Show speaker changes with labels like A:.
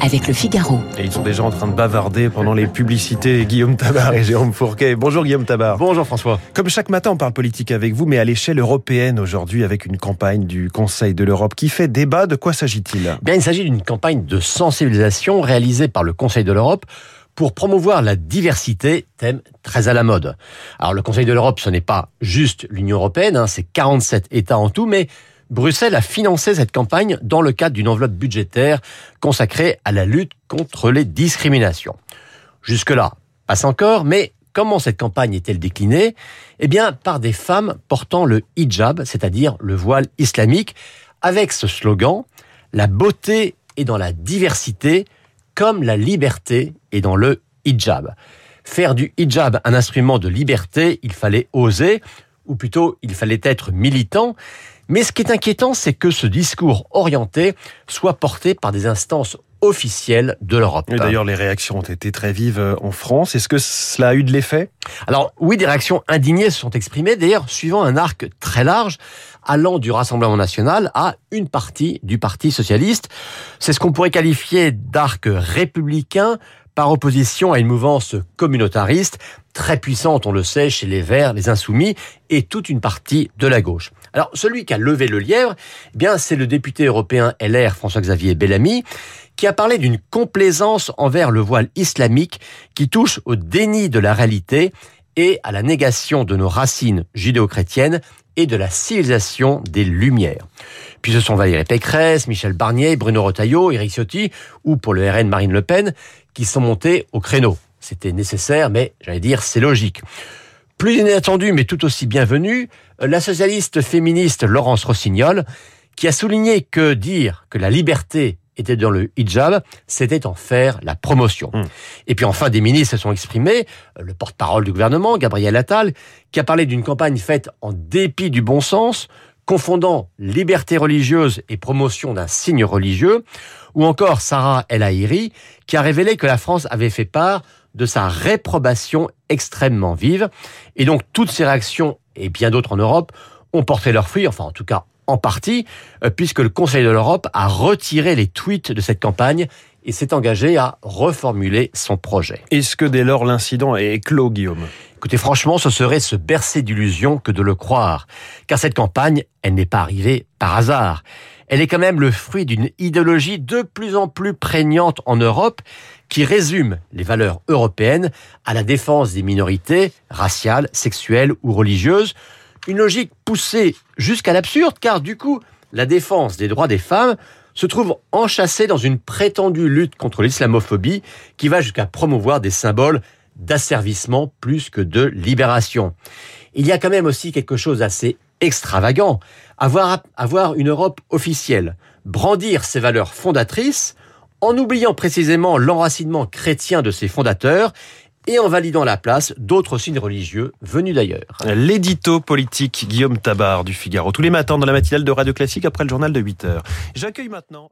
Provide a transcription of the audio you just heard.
A: avec le Figaro.
B: Et ils sont déjà en train de bavarder pendant les publicités Guillaume Tabar et Jérôme Fourquet. Bonjour Guillaume Tabar.
C: Bonjour François.
B: Comme chaque matin, on parle politique avec vous, mais à l'échelle européenne aujourd'hui avec une campagne du Conseil de l'Europe qui fait débat. De quoi s'agit-il?
C: Bien, il s'agit d'une campagne de sensibilisation réalisée par le Conseil de l'Europe pour promouvoir la diversité, thème très à la mode. Alors le Conseil de l'Europe, ce n'est pas juste l'Union européenne, hein, c'est 47 États en tout, mais Bruxelles a financé cette campagne dans le cadre d'une enveloppe budgétaire consacrée à la lutte contre les discriminations. Jusque-là, passe encore, mais comment cette campagne est-elle déclinée? Eh bien, par des femmes portant le hijab, c'est-à-dire le voile islamique, avec ce slogan La beauté est dans la diversité, comme la liberté est dans le hijab. Faire du hijab un instrument de liberté, il fallait oser, ou plutôt il fallait être militant. Mais ce qui est inquiétant, c'est que ce discours orienté soit porté par des instances officielles de l'Europe.
B: D'ailleurs, les réactions ont été très vives euh, en France. Est-ce que cela a eu de l'effet?
C: Alors oui, des réactions indignées se sont exprimées, d'ailleurs suivant un arc très large, allant du Rassemblement national à une partie du Parti socialiste. C'est ce qu'on pourrait qualifier d'arc républicain par opposition à une mouvance communautariste très puissante, on le sait, chez les Verts, les Insoumis et toute une partie de la gauche. Alors, celui qui a levé le lièvre, eh bien, c'est le député européen LR François-Xavier Bellamy, qui a parlé d'une complaisance envers le voile islamique qui touche au déni de la réalité et à la négation de nos racines judéo-chrétiennes et de la civilisation des Lumières. Puis ce sont Valérie Pécresse, Michel Barnier, Bruno Retailleau, Éric Ciotti ou pour le RN Marine Le Pen qui sont montés au créneau. C'était nécessaire, mais j'allais dire c'est logique. Plus inattendu, mais tout aussi bienvenu, la socialiste féministe Laurence Rossignol, qui a souligné que dire que la liberté était dans le hijab, c'était en faire la promotion. Mmh. Et puis enfin, des ministres se sont exprimés, le porte-parole du gouvernement, Gabriel Attal, qui a parlé d'une campagne faite en dépit du bon sens, confondant liberté religieuse et promotion d'un signe religieux, ou encore Sarah El Haïry, qui a révélé que la France avait fait part de sa réprobation extrêmement vive. Et donc toutes ces réactions, et bien d'autres en Europe, ont porté leurs fruits, enfin en tout cas en partie, euh, puisque le Conseil de l'Europe a retiré les tweets de cette campagne et s'est engagé à reformuler son projet.
B: Est-ce que dès lors l'incident est clos, Guillaume?
C: Écoutez, franchement, ce serait se bercer d'illusions que de le croire, car cette campagne, elle n'est pas arrivée par hasard. Elle est quand même le fruit d'une idéologie de plus en plus prégnante en Europe qui résume les valeurs européennes à la défense des minorités raciales, sexuelles ou religieuses, une logique poussée jusqu'à l'absurde, car du coup, la défense des droits des femmes se trouve enchâssée dans une prétendue lutte contre l'islamophobie qui va jusqu'à promouvoir des symboles d'asservissement plus que de libération. Il y a quand même aussi quelque chose d'assez extravagant. Avoir, avoir une Europe officielle, brandir ses valeurs fondatrices, en oubliant précisément l'enracinement chrétien de ses fondateurs et en validant la place d'autres signes religieux venus d'ailleurs.
B: L'édito politique Guillaume Tabar du Figaro, tous les matins dans la matinale de Radio Classique après le journal de 8 heures. J'accueille maintenant.